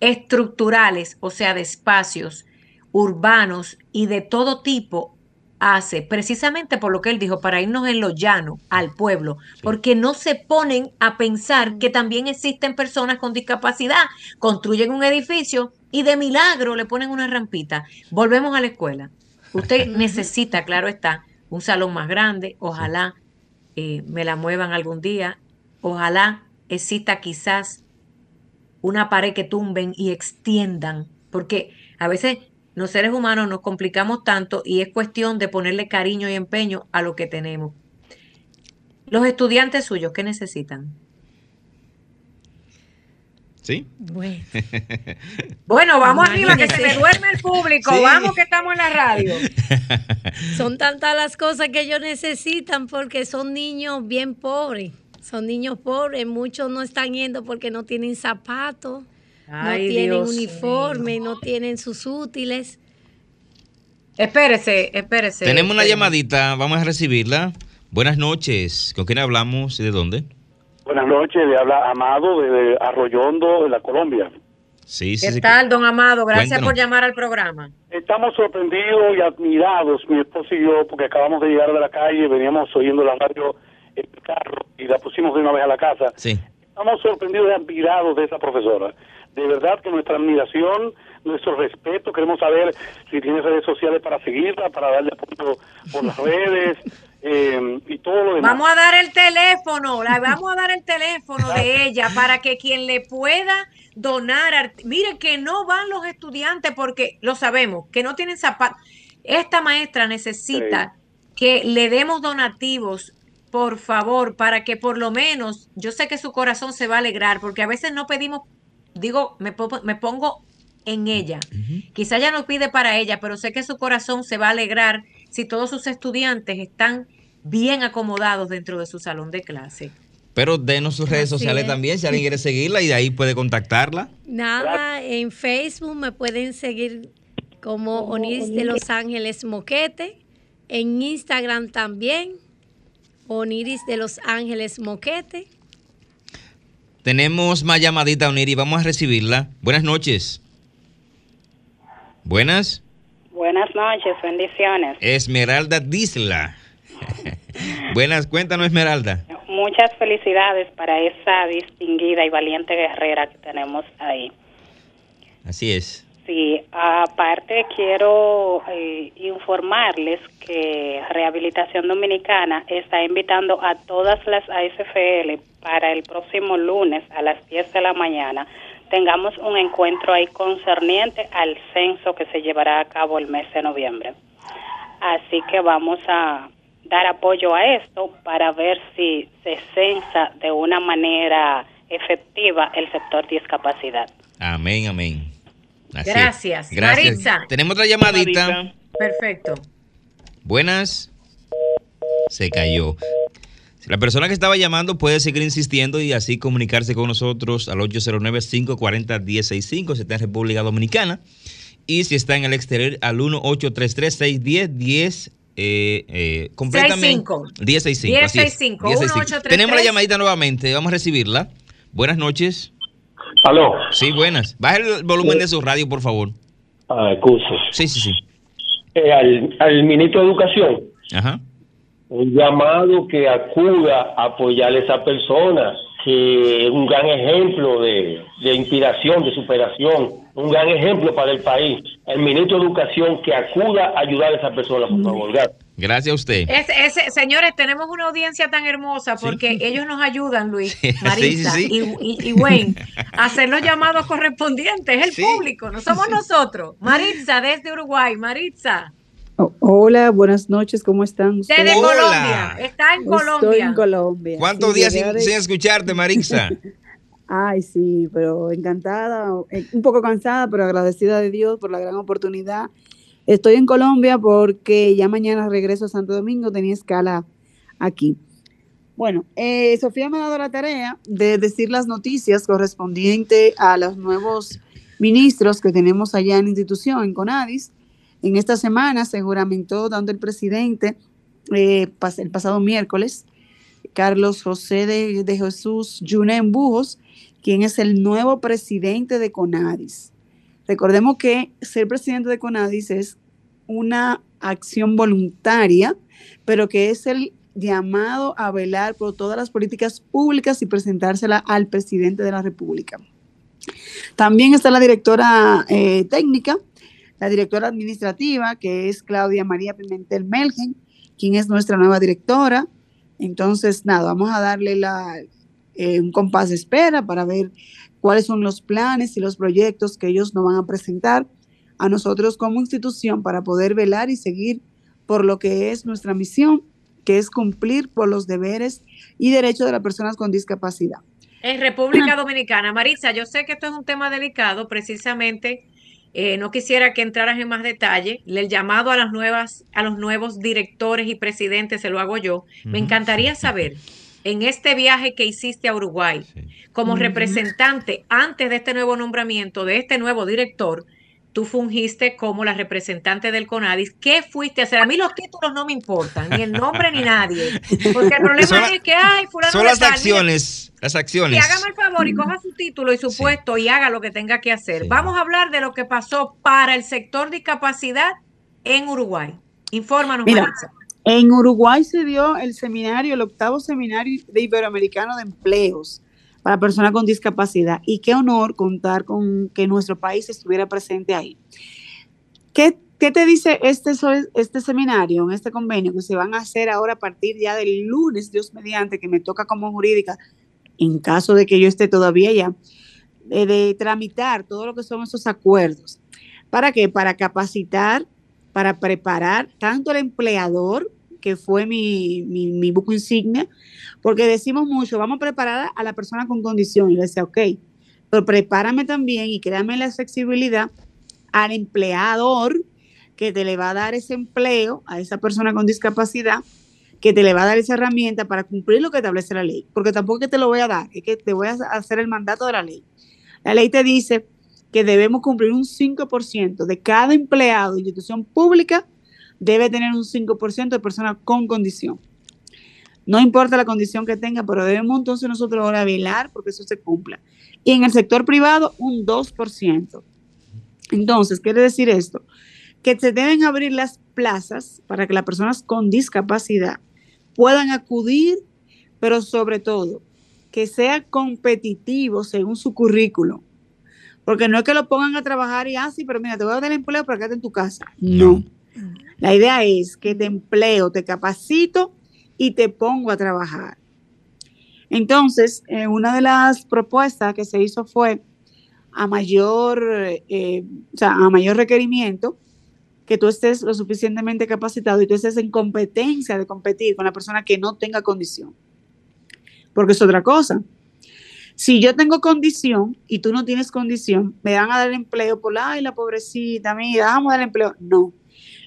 estructurales, o sea, de espacios urbanos y de todo tipo, hace, precisamente por lo que él dijo, para irnos en lo llano al pueblo, porque no se ponen a pensar que también existen personas con discapacidad, construyen un edificio y de milagro le ponen una rampita. Volvemos a la escuela. Usted necesita, claro está, un salón más grande, ojalá eh, me la muevan algún día, ojalá exista quizás una pared que tumben y extiendan, porque a veces los seres humanos nos complicamos tanto y es cuestión de ponerle cariño y empeño a lo que tenemos. Los estudiantes suyos, ¿qué necesitan? ¿Sí? Bueno, bueno vamos arriba, que se me duerme el público. Vamos que estamos en la radio. Son tantas las cosas que ellos necesitan porque son niños bien pobres. Son niños pobres. Muchos no están yendo porque no tienen zapatos no tienen uniforme, no tienen sus útiles. Espérese, espérese. Tenemos una llamadita, vamos a recibirla. Buenas noches, ¿con quién hablamos y de dónde? Buenas noches, le habla Amado de Arroyondo, de la Colombia. Sí, sí, ¿Qué tal, don Amado? Gracias por llamar al programa. Estamos sorprendidos y admirados, mi esposo y yo, porque acabamos de llegar de la calle, veníamos oyendo la radio en el carro y la pusimos de una vez a la casa. Sí estamos sorprendidos y admirados de esa profesora. De verdad que nuestra admiración, nuestro respeto, queremos saber si tiene redes sociales para seguirla, para darle apoyo por las redes eh, y todo lo demás. Vamos a dar el teléfono, la vamos a dar el teléfono de ella para que quien le pueda donar, miren que no van los estudiantes porque lo sabemos, que no tienen zapatos. Esta maestra necesita que le demos donativos por favor, para que por lo menos, yo sé que su corazón se va a alegrar, porque a veces no pedimos, digo, me, me pongo en ella. Quizá ella no pide para ella, pero sé que su corazón se va a alegrar si todos sus estudiantes están bien acomodados dentro de su salón de clase. Pero denos sus redes sociales también, si alguien quiere seguirla y de ahí puede contactarla. Nada, en Facebook me pueden seguir como Oniris de Los Ángeles Moquete, en Instagram también, Oniris de Los Ángeles Moquete. Tenemos más llamadita, Oniris, vamos a recibirla. Buenas noches. Buenas. Buenas noches, bendiciones. Esmeralda Disla. Buenas, cuéntanos, Esmeralda. Muchas felicidades para esa distinguida y valiente guerrera que tenemos ahí. Así es. Sí, aparte quiero eh, informarles que Rehabilitación Dominicana está invitando a todas las ASFL para el próximo lunes a las 10 de la mañana. Tengamos un encuentro ahí concerniente al censo que se llevará a cabo el mes de noviembre. Así que vamos a dar apoyo a esto para ver si se censa de una manera efectiva el sector discapacidad. Amén, amén. Gracias. Gracias. Tenemos otra llamadita. Perfecto. Buenas. Se cayó. La persona que estaba llamando puede seguir insistiendo y así comunicarse con nosotros al 809-540-1065 si está en República Dominicana. Y si está en el exterior, al 1-833-610-10. Eh, eh, completamente 1065. 1065. Tenemos la llamadita nuevamente, vamos a recibirla. Buenas noches. ¿Aló? Sí, buenas. Baje el volumen de su radio, por favor. Ah, excusa. Sí, sí, sí. Eh, al, al ministro de Educación. Ajá. Un llamado que acuda a apoyar a esa persona, que es un gran ejemplo de, de inspiración, de superación, un gran ejemplo para el país. El ministro de Educación que acuda a ayudar a esa persona, por favor. Gracias. Gracias a usted. señores, tenemos una audiencia tan hermosa porque ellos nos ayudan, Luis, Marisa y, y, Wayne, a hacer los llamados correspondientes. Es el público, no somos nosotros. Maritza, desde Uruguay. Maritza. Oh, hola, buenas noches, ¿cómo están ustedes? Desde Colombia, está en Colombia. Estoy en Colombia. ¿Cuántos días sin, escucharte, Maritza? Ay, sí, pero encantada, eh, un poco cansada, pero agradecida de Dios por la gran oportunidad Estoy en Colombia porque ya mañana regreso a Santo Domingo, tenía escala aquí. Bueno, eh, Sofía me ha dado la tarea de decir las noticias correspondientes a los nuevos ministros que tenemos allá en la institución, en CONADIS. En esta semana se juramentó tanto el presidente eh, el pasado miércoles, Carlos José de, Jesús Junen Bujos, quien es el nuevo presidente de CONADIS. Recordemos que ser presidente de CONADIS es una acción voluntaria, pero que es el llamado a velar por todas las políticas públicas y presentársela al presidente de la República. También está la directora eh, técnica, la directora administrativa, que es Claudia María Pimentel Melgen, quien es nuestra nueva directora. Entonces, nada, vamos a darle eh, un compás de espera para ver cuáles son los planes y los proyectos que ellos nos van a presentar a nosotros como institución para poder velar y seguir por lo que es nuestra misión, que es cumplir por los deberes y derechos de las personas con discapacidad. En República Dominicana, Marisa, yo sé que esto es un tema delicado, precisamente eh, no quisiera que entraras en más detalle. El llamado a las nuevas, a los nuevos directores y presidentes se lo hago yo. Me encantaría saber en este viaje que hiciste a Uruguay, como representante antes de este nuevo nombramiento, de este nuevo director, tú fungiste como la representante del CONADIS. ¿Qué fuiste a hacer? A mí los títulos no me importan, ni el nombre ni nadie. Porque el problema es que, ay, fulano Son las acciones, las acciones. Y hágame el favor y coja su título y su puesto y haga lo que tenga que hacer. Vamos a hablar de lo que pasó para el sector discapacidad en Uruguay. Infórmanos, Mira, En Uruguay se dio el seminario, el octavo seminario de Iberoamericano de Empleos para personas con discapacidad. Y qué honor contar con que nuestro país estuviera presente ahí. ¿Qué, te dice este, este seminario, este convenio que se van a hacer ahora a partir ya del lunes, Dios mediante, que me toca como jurídica, en caso de que yo esté todavía ya, de, tramitar todo lo que son esos acuerdos. ¿Para qué? Para capacitar, para preparar tanto al empleador, que fue mi, mi, buco insignia, porque decimos mucho, vamos a preparar a la persona con condición. Y le decía, ok, pero prepárame también y créame la flexibilidad al empleador que te le va a dar ese empleo a esa persona con discapacidad, que te le va a dar esa herramienta para cumplir lo que establece la ley. Porque tampoco es que te lo voy a dar, es que te voy a hacer el mandato de la ley. La ley te dice que debemos cumplir un 5% de cada empleado de institución pública debe tener un 5% de personas con condición. No importa la condición que tenga, pero debemos entonces nosotros ahora velar porque eso se cumpla. Y en el sector privado, un 2%. Entonces, quiere decir esto, que se deben abrir las plazas para que las personas con discapacidad puedan acudir, pero sobre todo, que sea competitivo según su currículo. Porque no es que lo pongan a trabajar y así, ah, pero mira, te voy a dar el empleo para quedarte en tu casa. No. La idea es que te empleo, te capacito y te pongo a trabajar. Entonces, eh, una de las propuestas que se hizo fue a mayor, eh, a mayor requerimiento, que tú estés lo suficientemente capacitado y tú estés en competencia de competir con la persona que no tenga condición. Porque es otra cosa. Si yo tengo condición y tú no tienes condición, me van a dar empleo por, ay, la pobrecita, mira, vamos a dar empleo. No,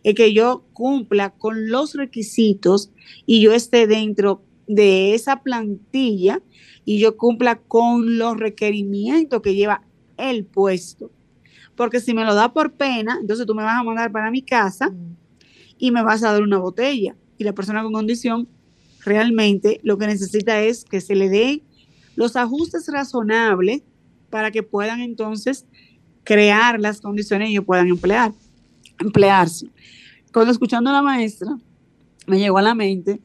es que yo cumpla con los requisitos y yo esté dentro de esa plantilla y yo cumpla con los requerimientos que lleva el puesto. Porque si me lo da por pena, entonces tú me vas a mandar para mi casa y me vas a dar una botella. Y la persona con condición realmente lo que necesita es que se le den los ajustes razonables para que puedan entonces crear las condiciones y ellos puedan emplear, emplearse. Cuando escuchando a la maestra, me llegó a la mente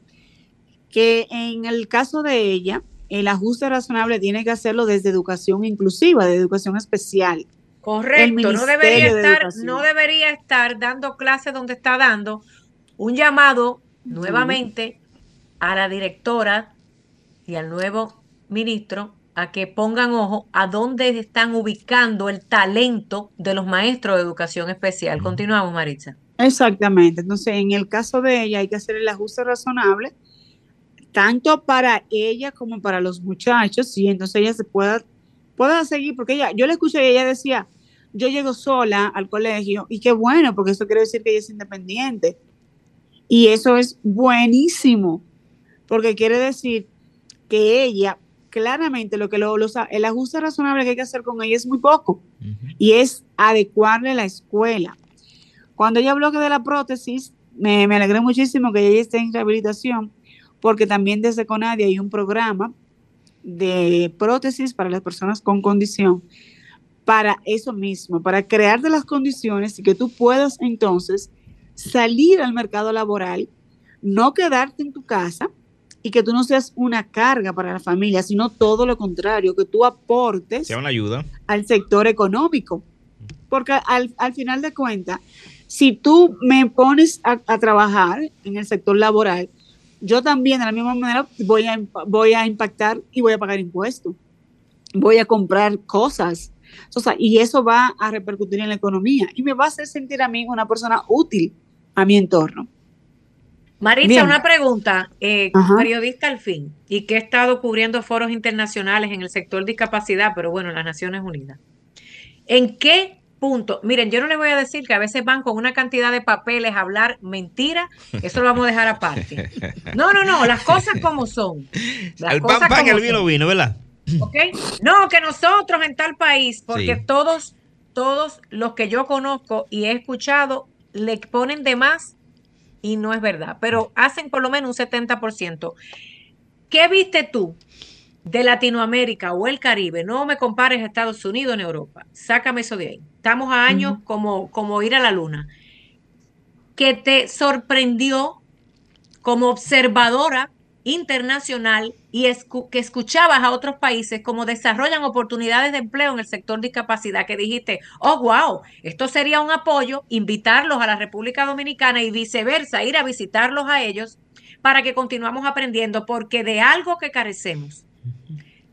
que en el caso de ella, el ajuste razonable tiene que hacerlo desde educación inclusiva, de educación especial. Correcto, no debería, estar, no debería estar dando clases donde está dando un llamado nuevamente a la directora y al nuevo ministro a que pongan ojo a dónde están ubicando el talento de los maestros de educación especial. Continuamos, Maritza. Exactamente. Entonces, en el caso de ella hay que hacer el ajuste razonable tanto para ella como para los muchachos, y entonces ella se pueda, pueda seguir, porque ella, yo le escuché y ella decía, yo llego sola al colegio, y qué bueno, porque eso quiere decir que ella es independiente. Y eso es buenísimo, porque quiere decir que ella, claramente, lo que lo, el ajuste razonable que hay que hacer con ella es muy poco, y es adecuarle la escuela. Cuando ella habló de la prótesis, me, me alegré muchísimo que ella esté en rehabilitación, porque también desde CONADI hay un programa de prótesis para las personas con condición, para eso mismo, para crear de las condiciones y que tú puedas entonces salir al mercado laboral, no quedarte en tu casa y que tú no seas una carga para la familia, sino todo lo contrario, que tú aportes sea una ayuda. al sector económico. Porque al, final de cuentas, si tú me pones a trabajar en el sector laboral, yo también de la misma manera voy a, voy a impactar y voy a pagar impuestos. Voy a comprar cosas. O sea, y eso va a repercutir en la economía y me va a hacer sentir a mí una persona útil a mi entorno. Maritza, una pregunta, eh, periodista al fin, y que he estado cubriendo foros internacionales en el sector discapacidad, pero bueno, en las Naciones Unidas. ¿En qué Punto. Miren, yo no les voy a decir que a veces van con una cantidad de papeles a hablar mentira, eso lo vamos a dejar aparte. No, no, no, las cosas como son. el pan, pan, el vino, vino, ¿verdad? ¿Ok? No, que nosotros en tal país, porque todos, todos los que yo conozco y he escuchado, le ponen de más y no es verdad, pero hacen por lo menos un 70%. ¿Qué viste tú de Latinoamérica o el Caribe, no me compares a Estados Unidos ni Europa, sácame eso de ahí. Estamos a años como, como ir a la luna. Que te sorprendió como observadora internacional y que escuchabas a otros países cómo desarrollan oportunidades de empleo en el sector discapacidad, que dijiste, oh, wow, esto sería un apoyo, invitarlos a la República Dominicana y viceversa, ir a visitarlos a ellos para que continuamos aprendiendo, porque de algo que carecemos,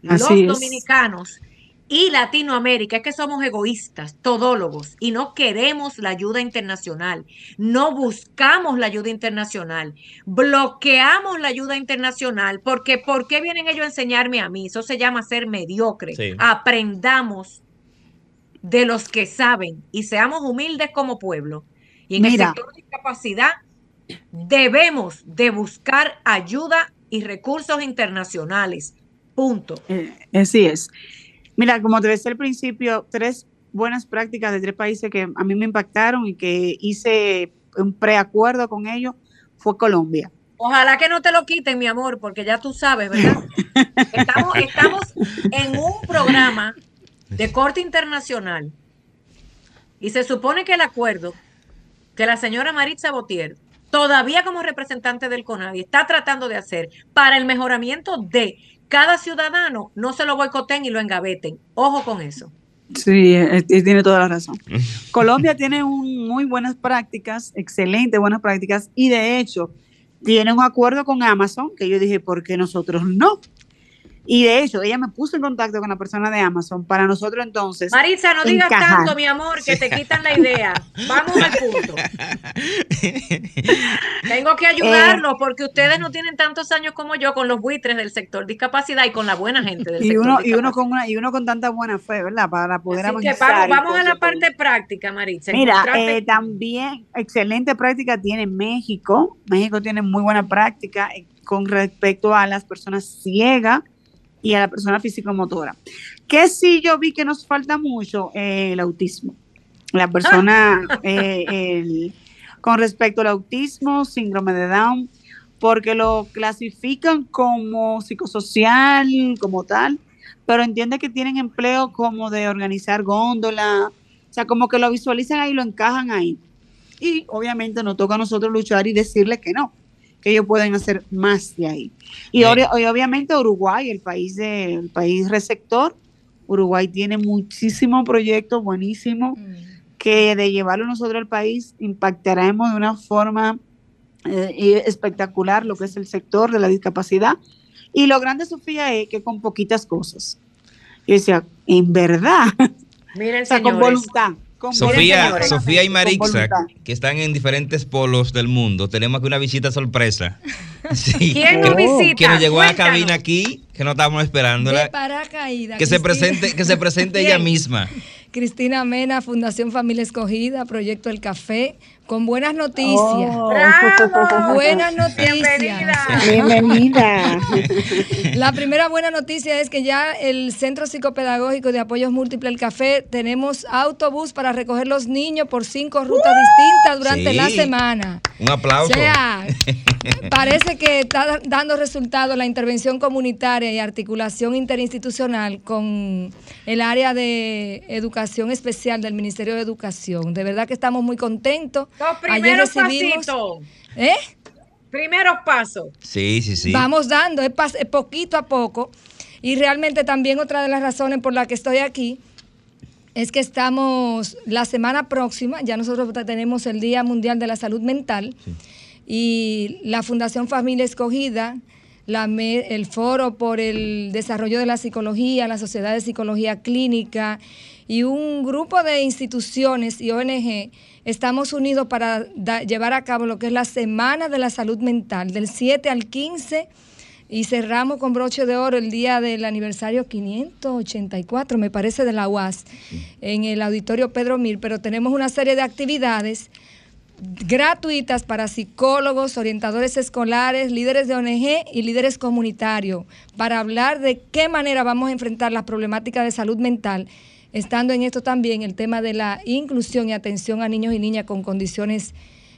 los dominicanos y Latinoamérica es que somos egoístas, todólogos, y no queremos la ayuda internacional, no buscamos la ayuda internacional, bloqueamos la ayuda internacional, porque ¿por qué vienen ellos a enseñarme a mí? Eso se llama ser mediocre. Aprendamos de los que saben y seamos humildes como pueblo. Y en el sector de discapacidad debemos de buscar ayuda y recursos internacionales. Punto. Eh, así es. Mira, como te decía al principio, tres buenas prácticas de tres países que a mí me impactaron y que hice un preacuerdo con ellos fue Colombia. Ojalá que no te lo quiten, mi amor, porque ya tú sabes, ¿verdad? Estamos, estamos en un programa de corte internacional y se supone que el acuerdo que la señora Maritza Botier, todavía como representante del CONADI, está tratando de hacer para el mejoramiento de cada ciudadano no se lo boicoten y lo engaveten. Ojo con eso. Sí, eh, eh, tiene toda la razón. Colombia tiene un, muy buenas prácticas, excelentes buenas prácticas, y de hecho tiene un acuerdo con Amazon que yo dije, ¿por qué nosotros no? Y de hecho, ella me puso en contacto con la persona de Amazon para nosotros entonces. Marisa, no digas tanto, mi amor, que te quitan la idea. Vamos al punto. Tengo que ayudarlos eh, porque ustedes no tienen tantos años como yo con los buitres del sector discapacidad y con la buena gente del y sector uno, y uno con una y uno con tanta buena fe, ¿verdad? Para poder Así vamos, vamos a la parte práctica, Marisa. Mira, eh, también excelente práctica tiene México. México tiene muy buena práctica eh, con respecto a las personas ciegas y a la persona físico-motora. Que sí yo vi que nos falta mucho eh, el autismo. La persona eh, con respecto al autismo, síndrome de Down, porque lo clasifican como psicosocial, como tal, pero entiende que tienen empleo como de organizar góndola, o sea, como que lo visualizan ahí, lo encajan ahí. Y obviamente nos toca a nosotros luchar y decirle que no, que ellos pueden hacer más de ahí. Y, obviamente Uruguay, el país, de, el país receptor, Uruguay tiene muchísimos proyectos buenísimos mm. que de llevarlo nosotros al país impactaremos de una forma eh, espectacular lo que es el sector de la discapacidad. Y lo grande, Sofía, es que con poquitas cosas. Yo decía, en verdad, Miren, o sea, con voluntad. Sofía, Sofía y Marixa, que están en diferentes polos del mundo, tenemos aquí una visita sorpresa. ¿Quién nos visita? Que nos llegó a la cabina aquí, que no estábamos esperando. Que se presente, que se presente ella misma. Cristina Mena, Fundación Familia Escogida, Proyecto El Café, con buenas noticias. Oh. Buenas noticias. Bienvenida. La primera buena noticia es que ya el Centro Psicopedagógico de Apoyos Múltiples El Café tenemos autobús para recoger los niños por cinco rutas distintas durante la semana. Un aplauso. O sea, parece que está dando resultado la intervención comunitaria y articulación interinstitucional con el área de educación especial del Ministerio de Educación. De verdad que estamos muy contentos los primeros pasitos. ¿Eh? Primeros pasos. Sí, sí, sí. Vamos dando, es, poquito a poco. Y realmente también otra de las razones por las que estoy aquí es que estamos la semana próxima, ya nosotros tenemos el Día Mundial de la Salud Mental y la Fundación Familia Escogida, la, el Foro por el Desarrollo de la Psicología, la Sociedad de Psicología Clínica y un grupo de instituciones y ONG estamos unidos para llevar a cabo lo que es la Semana de la Salud Mental, del 7 al 15, y cerramos con broche de oro el día del aniversario 584, me parece, de la UAS, en el auditorio Pedro Mir, pero tenemos una serie de actividades gratuitas para psicólogos, orientadores escolares, líderes de ONG y líderes comunitarios, para hablar de qué manera vamos a enfrentar las problemáticas de salud mental estando en esto también el tema de la inclusión y atención a niños y niñas con condiciones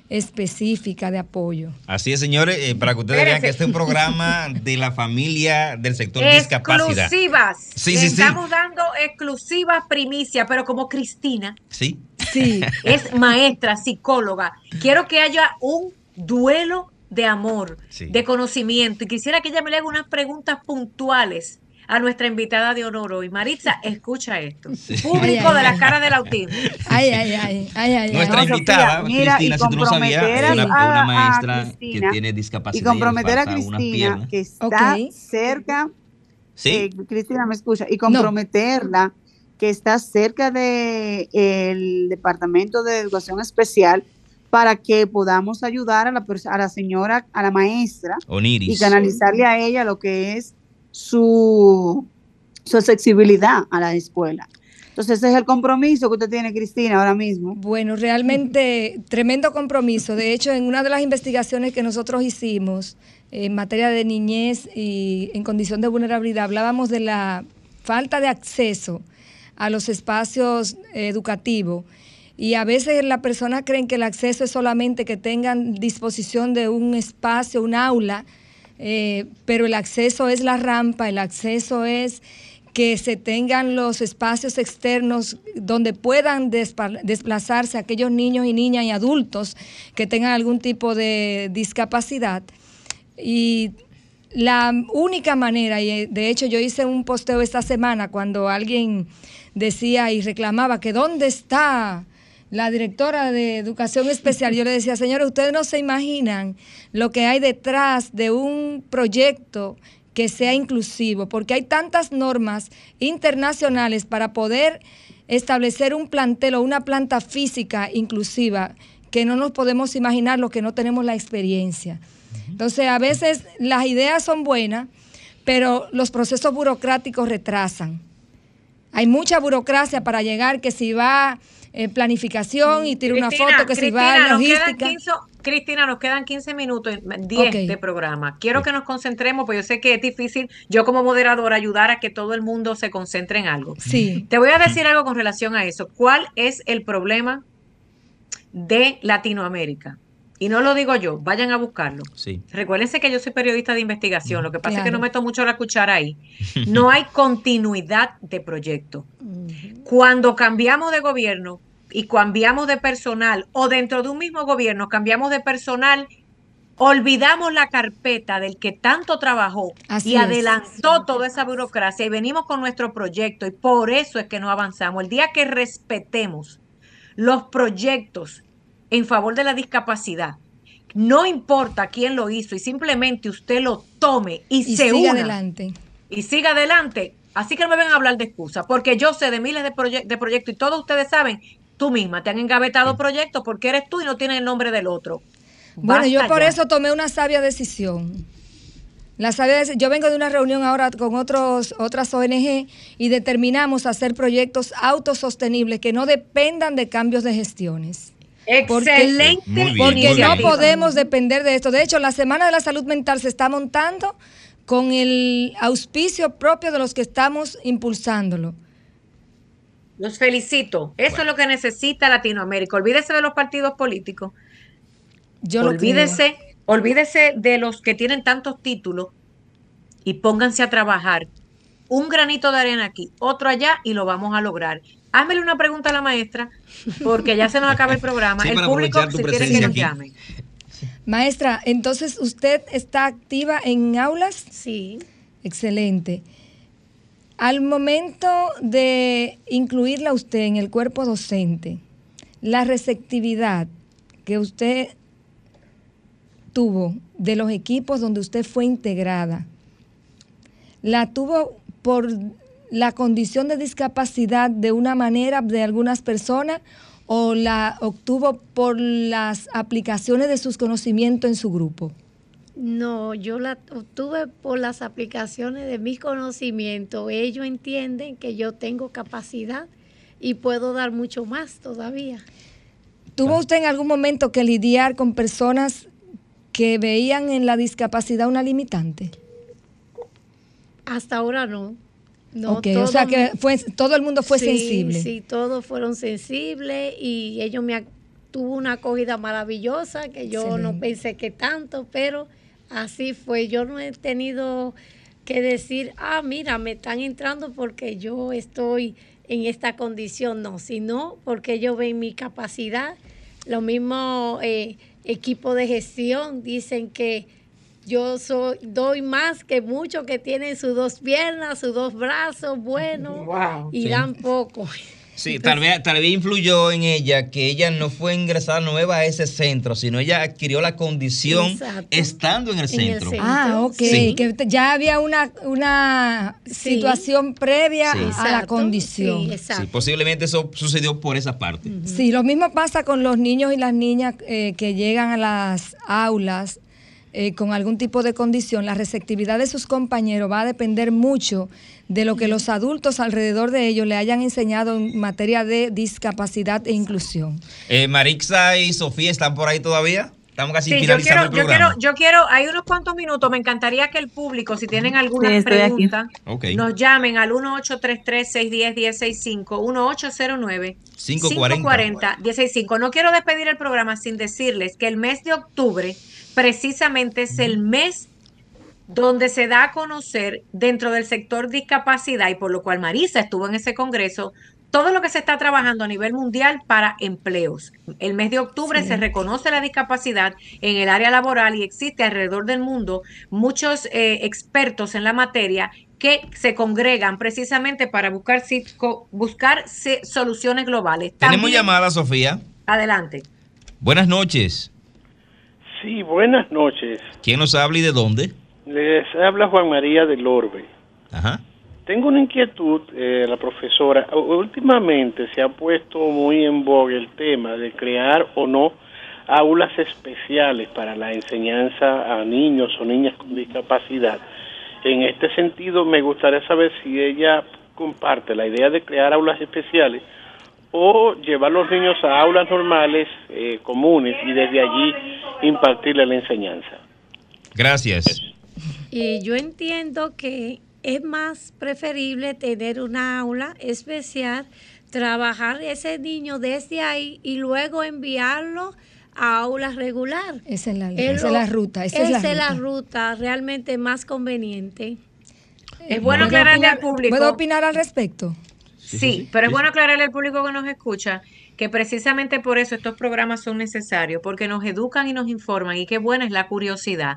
específicas de apoyo. Así es, señores, eh, para que ustedes vean que este es un programa de la familia del sector discapacidad. Exclusivas. Sí, sí, Estamos dando exclusivas primicias, pero como Cristina. Sí. Sí. Es maestra, psicóloga. Quiero que haya un duelo de amor, de conocimiento. Y quisiera que ella me le haga unas preguntas puntuales a nuestra invitada de honor hoy. Maritza, escucha esto. Público de la cara del autismo. Ay, ay, ay. ay, nuestra invitada, Cristina, si tú no sabías, es una, una, maestra que tiene discapacidad. Y comprometer a Cristina, que está cerca. Sí. Eh, Cristina, me escucha. Y comprometerla, que está cerca del el Departamento de Educación Especial para que podamos ayudar a la, a la señora, a la maestra Oniris. y canalizarle a ella lo que es su, su accesibilidad a la escuela. Entonces ese es el compromiso que usted tiene, Cristina, ahora mismo. Bueno, realmente tremendo compromiso. De hecho, en una de las investigaciones que nosotros hicimos en materia de niñez y en condición de vulnerabilidad, hablábamos de la falta de acceso a los espacios educativos. Y a veces las personas creen que el acceso es solamente que tengan disposición de un espacio, un aula, eh, pero el acceso es la rampa, el acceso es que se tengan los espacios externos donde puedan desplazarse aquellos niños y niñas y adultos que tengan algún tipo de discapacidad. Y la única manera, y de hecho yo hice un posteo esta semana cuando alguien decía y reclamaba que dónde está la directora de educación especial, yo le decía, señores, ustedes no se imaginan lo que hay detrás de un proyecto que sea inclusivo, porque hay tantas normas internacionales para poder establecer un plantel o una planta física inclusiva que no nos podemos imaginar lo que no tenemos la experiencia. Entonces, a veces las ideas son buenas, pero los procesos burocráticos retrasan. Hay mucha burocracia para llegar que si va eh, planificación y tira una foto que si va a logística. Cristina, nos quedan 15 minutos, 10 de programa. Quiero que nos concentremos, porque yo sé que es difícil, yo como moderadora, ayudar a que todo el mundo se concentre en algo. Sí. Te voy a decir algo con relación a eso. ¿Cuál es el problema de Latinoamérica? Y no lo digo yo, vayan a buscarlo. Sí. Recuérdense que yo soy periodista de investigación, lo que pasa es que no meto mucho la cuchara ahí. No hay continuidad de proyecto. Cuando cambiamos de gobierno y cambiamos de personal o dentro de un mismo gobierno cambiamos de personal, olvidamos la carpeta del que tanto trabajó y adelantó toda esa burocracia y venimos con nuestro proyecto y por eso es que no avanzamos. El día que respetemos los proyectos en favor de la discapacidad. No importa quién lo hizo y simplemente usted lo tome y, se siga adelante. Y siga adelante. Así que no me ven a hablar de excusa, porque yo sé de miles de, de proyectos y todos ustedes saben, tú misma te han engavetado proyectos porque eres tú y no tienes el nombre del otro. Bueno, yo por eso tomé una sabia decisión. La sabia, yo vengo de una reunión ahora con otros, otras ONG y determinamos hacer proyectos autosostenibles que no dependan de cambios de gestiones. Excelente. Porque, no podemos depender de esto. De hecho, la Semana de la Salud Mental se está montando con el auspicio propio de los que estamos impulsándolo. Los felicito. Eso es lo que necesita Latinoamérica. Olvídese de los partidos políticos. Yo olvídese, olvídese de los que tienen tantos títulos y pónganse a trabajar. Un granito de arena aquí, otro allá y lo vamos a lograr. Házmele una pregunta a la maestra, porque ya se nos acaba el programa. el público, si quiere que nos llame. Maestra, entonces usted está activa en aulas? Sí. Excelente. Al momento de incluirla usted en el cuerpo docente, la receptividad que usted tuvo de los equipos donde usted fue integrada, la tuvo por la condición de discapacidad de una manera de algunas personas o la obtuvo por las aplicaciones de sus conocimientos en su grupo? No, yo la obtuve por las aplicaciones de mis conocimientos. Ellos entienden que yo tengo capacidad y puedo dar mucho más todavía. ¿Tuvo usted en algún momento que lidiar con personas que veían en la discapacidad una limitante? Hasta ahora no. No, o sea que fue, todo el mundo fue sensible. Sí, todos fueron sensibles y ellos me tuvo una acogida maravillosa que yo no pensé que tanto, pero así fue. Yo no he tenido que decir, ah, mira, me están entrando porque yo estoy en esta condición, no, sino porque ellos ven mi capacidad. Lo mismo, eh, equipo de gestión dicen que yo soy, doy más que muchos que tienen sus dos piernas, sus dos brazos buenos y dan poco. Sí, tal vez, tal vez influyó en ella que ella no fue ingresada nueva a ese centro, sino ella adquirió la condición estando en el, centro. Ah, ok. Que ya había una, una situación previa a la condición. Sí, posiblemente eso sucedió por esa parte. Sí, lo mismo pasa con los niños y las niñas eh, que llegan a las aulas eh, con algún tipo de condición. La receptividad de sus compañeros va a depender mucho de lo que los adultos alrededor de ellos le hayan enseñado en materia de discapacidad e inclusión. Eh, Marixa y Sofía están por ahí todavía. Estamos casi finalizando yo quiero, el programa. Yo quiero, yo quiero, hay unos cuantos minutos, me encantaría que el público, si tienen alguna pregunta, nos llamen al 1833-610-1065, 1809-540-1065. No quiero despedir el programa sin decirles que el mes de octubre precisamente es el mes donde se da a conocer dentro del sector discapacidad y por lo cual Marisa estuvo en ese congreso, todo lo que se está trabajando a nivel mundial para empleos. El mes de octubre se reconoce la discapacidad en el área laboral y existe alrededor del mundo muchos eh, expertos en la materia que se congregan precisamente para buscar, buscar soluciones globales. Tenemos llamada, Sofía. Adelante. Buenas noches. Sí, buenas noches. ¿Quién nos habla y de dónde? Les habla Juan María del Orbe. Ajá. Tengo una inquietud, eh, la profesora. Últimamente se ha puesto muy en boga el tema de crear o no aulas especiales para la enseñanza a niños o niñas con discapacidad. En este sentido, me gustaría saber si ella comparte la idea de crear aulas especiales o llevar los niños a aulas normales, eh, comunes, y desde allí impartirle la enseñanza. Gracias. Y yo entiendo que es más preferible tener una aula especial, trabajar ese niño desde ahí y luego enviarlo a aulas regular. Esa es la, esa es la ruta. Esa, es, la, ruta. realmente más conveniente. Es bueno aclararle al público. ¿Puedo opinar al respecto? Sí, pero es bueno aclararle al público que nos escucha que precisamente por eso estos programas son necesarios, porque nos educan y nos informan y qué buena es la curiosidad.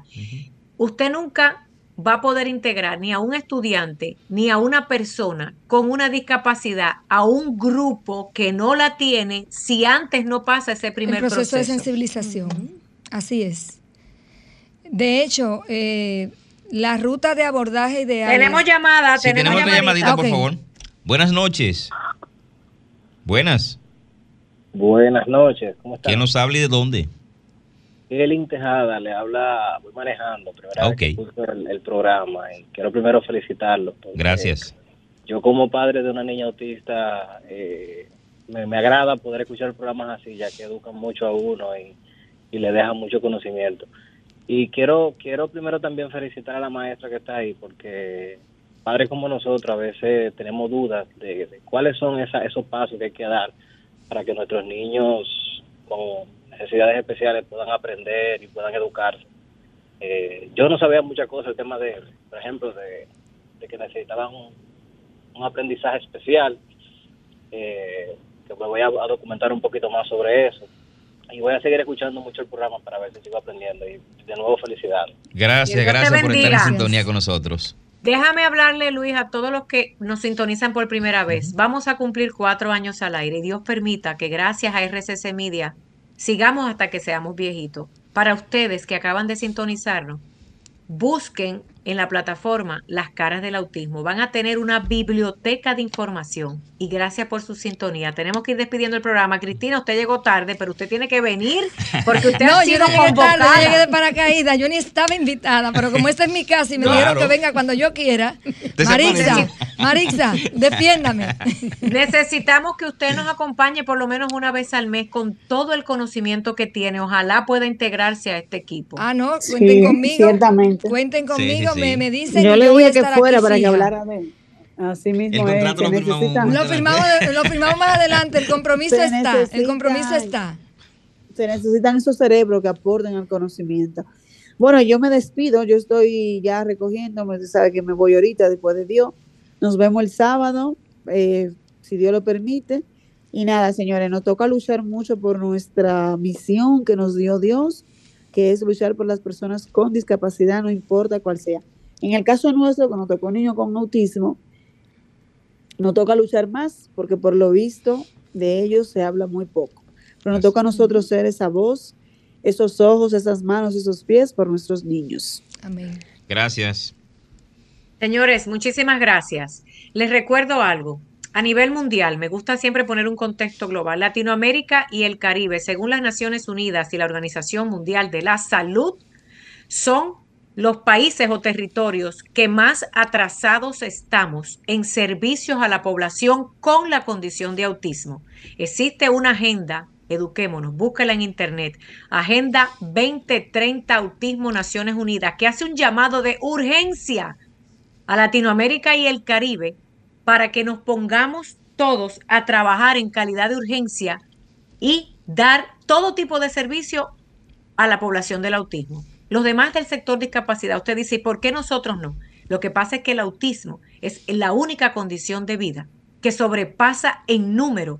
Usted nunca va a poder integrar ni a un estudiante ni a una persona con una discapacidad a un grupo que no la tiene si antes no pasa ese primer proceso. proceso. de sensibilización. Así es. De hecho, eh, la ruta de abordaje de Tenemos llamada, sí, tenemos, llamadita, por favor. Buenas noches. Buenas. Buenas noches, ¿cómo estás? ¿Quién nos habla y de dónde? Kelly Tejada le habla, voy manejando, primera okay. el, programa y quiero primero felicitarlo. Gracias. Yo como padre de una niña autista, eh, me, agrada poder escuchar programas así, ya que educan mucho a uno y, le dejan mucho conocimiento. Y quiero, quiero primero también felicitar a la maestra que está ahí, porque padres como nosotros a veces tenemos dudas de, cuáles son esos pasos que hay que dar para que nuestros niños con necesidades especiales puedan aprender y puedan educarse. Eh, yo no sabía muchas cosas, el tema de, por ejemplo, de, que necesitaban un, aprendizaje especial, eh, que me voy a, documentar un poquito más sobre eso. Y voy a seguir escuchando mucho el programa para ver si sigo aprendiendo. Y de nuevo, felicidades. Gracias, gracias por estar en sintonía con nosotros. Déjame hablarle, Luis, a todos los que nos sintonizan por primera vez. Vamos a cumplir cuatro años al aire y Dios permita que gracias a RCC Media sigamos hasta que seamos viejitos. Para ustedes que acaban de sintonizarnos, busquen en la plataforma Las Caras del Autismo. Van a tener una biblioteca de información. Y gracias por su sintonía. Tenemos que ir despidiendo el programa. Cristina, usted llegó tarde, pero usted tiene que venir porque usted no, ha sido yo no llegué tarde, yo llegué de paracaídas. Yo ni estaba invitada, pero como esta es mi casa y me dijeron que venga cuando yo quiera. Marixa, Marixa, defiéndame. Necesitamos que usted nos acompañe por lo menos una vez al mes con todo el conocimiento que tiene. Ojalá pueda integrarse a este equipo. Ah, no, cuenten conmigo. Ciertamente. Cuenten conmigo me, me dicen yo le dije que fuera para que hablara de él. Así mismo el es, lo, firmamos, lo, firmamos, lo firmamos más adelante, el compromiso está, el compromiso está. Se necesitan esos cerebros que aporten al conocimiento. Bueno, yo me despido, yo estoy ya recogiéndome, usted sabe que me voy ahorita después de Dios. Nos vemos el sábado, eh, si Dios lo permite. Y nada, señores, nos toca luchar mucho por nuestra misión que nos dio Dios, que es luchar por las personas con discapacidad, no importa cuál sea. En el caso nuestro, cuando tocó un niño con autismo, nos toca luchar más porque por lo visto de ellos se habla muy poco. Pero nos toca a nosotros ser esa voz, esos ojos, esas manos, esos pies por nuestros niños. Amén. Gracias. Señores, muchísimas gracias. Les recuerdo algo. A nivel mundial, me gusta siempre poner un contexto global. Latinoamérica y el Caribe, según las Naciones Unidas y la Organización Mundial de la Salud, son los países o territorios que más atrasados estamos en servicios a la población con la condición de autismo. Existe una agenda, eduquémonos, búsquela en internet, Agenda 2030 Autismo Naciones Unidas, que hace un llamado de urgencia a Latinoamérica y el Caribe para que nos pongamos todos a trabajar en calidad de urgencia y dar todo tipo de servicio a la población del autismo. Los demás del sector discapacidad, usted dice, ¿y por qué nosotros no? Lo que pasa es que el autismo es la única condición de vida que sobrepasa en número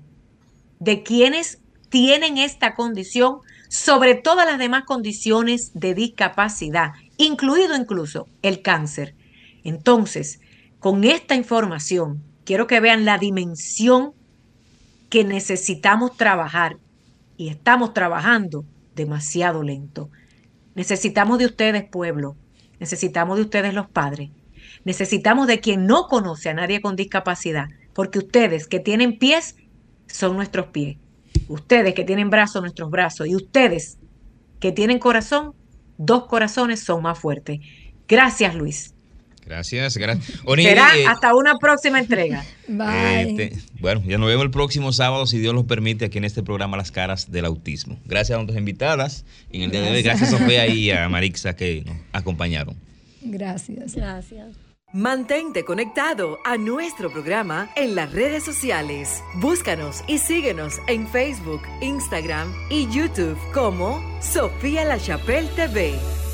de quienes tienen esta condición sobre todas las demás condiciones de discapacidad, incluido incluso el cáncer. Entonces, con esta información, quiero que vean la dimensión que necesitamos trabajar y estamos trabajando demasiado lento. Necesitamos de ustedes, pueblo. Necesitamos de ustedes, los padres. Necesitamos de quien no conoce a nadie con discapacidad, porque ustedes que tienen pies son nuestros pies. Ustedes que tienen brazos, nuestros brazos. Y ustedes que tienen corazón, dos corazones son más fuertes. Gracias, Luis. Gracias, gracias. Será eh, hasta una próxima entrega. Este, bueno, ya nos vemos el próximo sábado, si Dios lo permite, aquí en este programa Las Caras del Autismo. Gracias a nuestras invitadas en el día de hoy. Gracias a Sofía y a Marixa que nos acompañaron. Gracias. Gracias. Mantente conectado a nuestro programa en las redes sociales. Búscanos y síguenos en Facebook, Instagram y YouTube como Sofía La Chapelle TV.